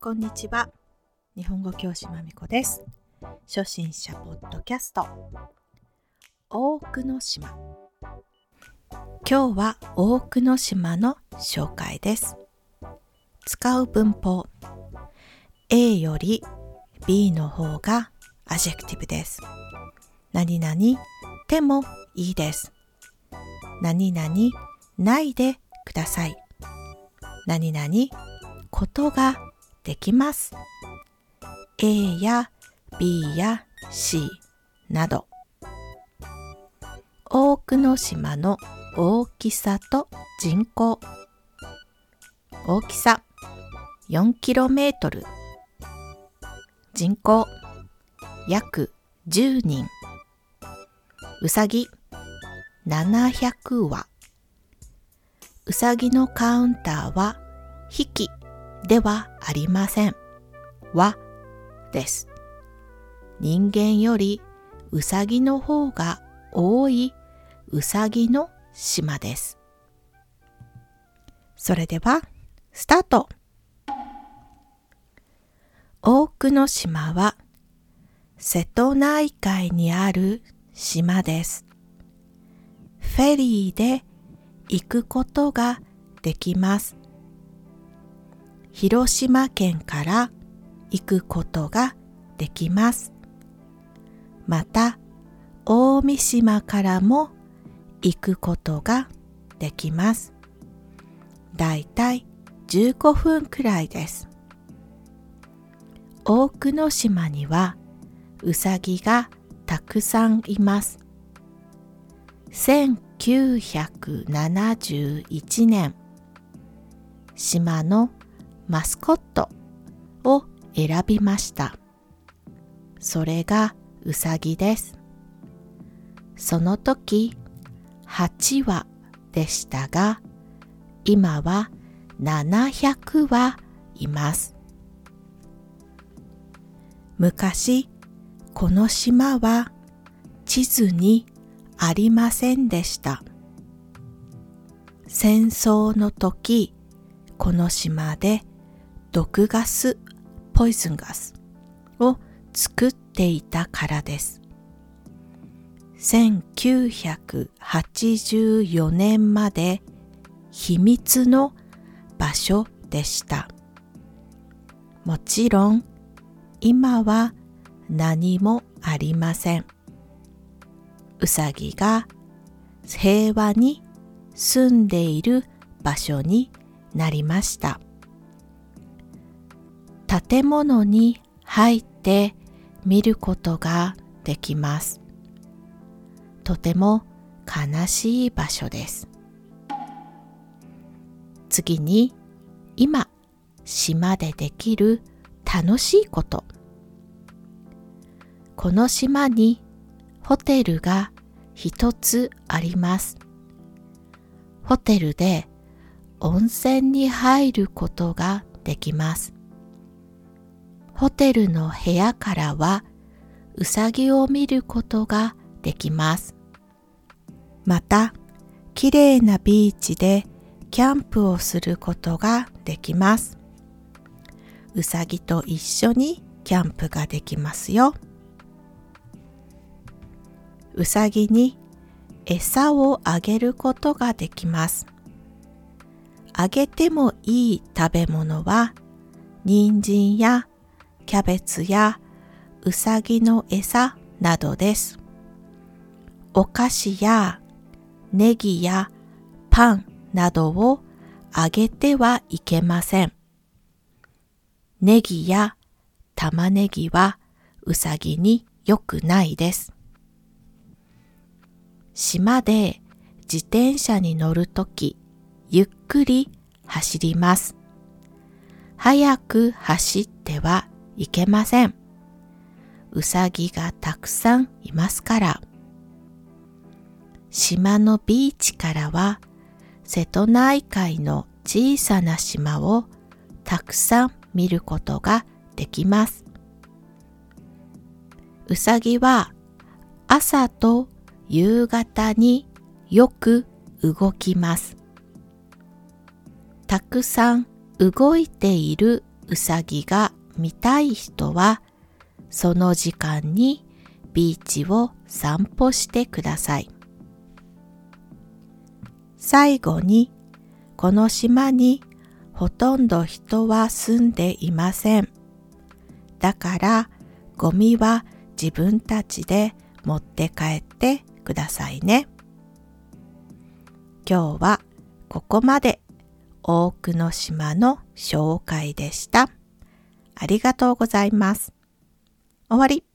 こんにちは。日本語教師まみこです。初心者ポッドキャスト。多くの島。今日は多くの島の紹介です。使う文法。A より B の方が adjective です。何々でもいいです。何々ないでください。何々ことができます。A や B や C など。多くの島の大きさと人口。大きさ。4km 人口。約10人。うさぎ700羽。うさぎのカウンターは匹ではありません。はです。人間よりうさぎの方が多いうさぎの島です。それでは、スタート多くの島は瀬戸内海にある島です。フェリーで行くことができます。広島県から行くことができます。また、大三島からも行くことができます。だいたい15分くらいです。多くの島にはうさぎがたくさんいます。1971年、島のマスコットを選びました。それがうさぎです。その時8羽でしたが、今は700羽います。昔、この島は地図にありませんでした。戦争の時、この島で毒ガス、ポイズンガスを作っていたからです。1984年まで秘密の場所でした。もちろん今は何もありません。うさぎが平和に住んでいる場所になりました。建物に入って見ることができます。とても悲しい場所です。次に今島でできる楽しいこと。この島にホテルが一つあります。ホテルで温泉に入ることができます。ホテルの部屋からはうさぎを見ることができます。また、綺麗なビーチでキャンプをすることができます。うさぎと一緒にキャンプができますよ。うさぎに餌をあげることができます。あげてもいい食べ物は人参やキャベツやうさぎの餌などです。お菓子やネギやパンなどをあげてはいけません。ネギや玉ねぎはうさぎに良くないです。島で自転車に乗るとき、ゆっくり走ります。早く走ってはいけません。うさぎがたくさんいますから。島のビーチからは瀬戸内海の小さな島をたくさん見ることができます。うさぎは朝と夕方によく動きます。たくさん動いているうさぎが見たい人はその時間にビーチを散歩してください。最後にこの島にほとんど人は住んでいません。だからゴミは自分たちで持って帰ってくださいね。今日はここまで多くの島の紹介でした。ありがとうございます。終わり。